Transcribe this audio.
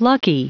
Lucky.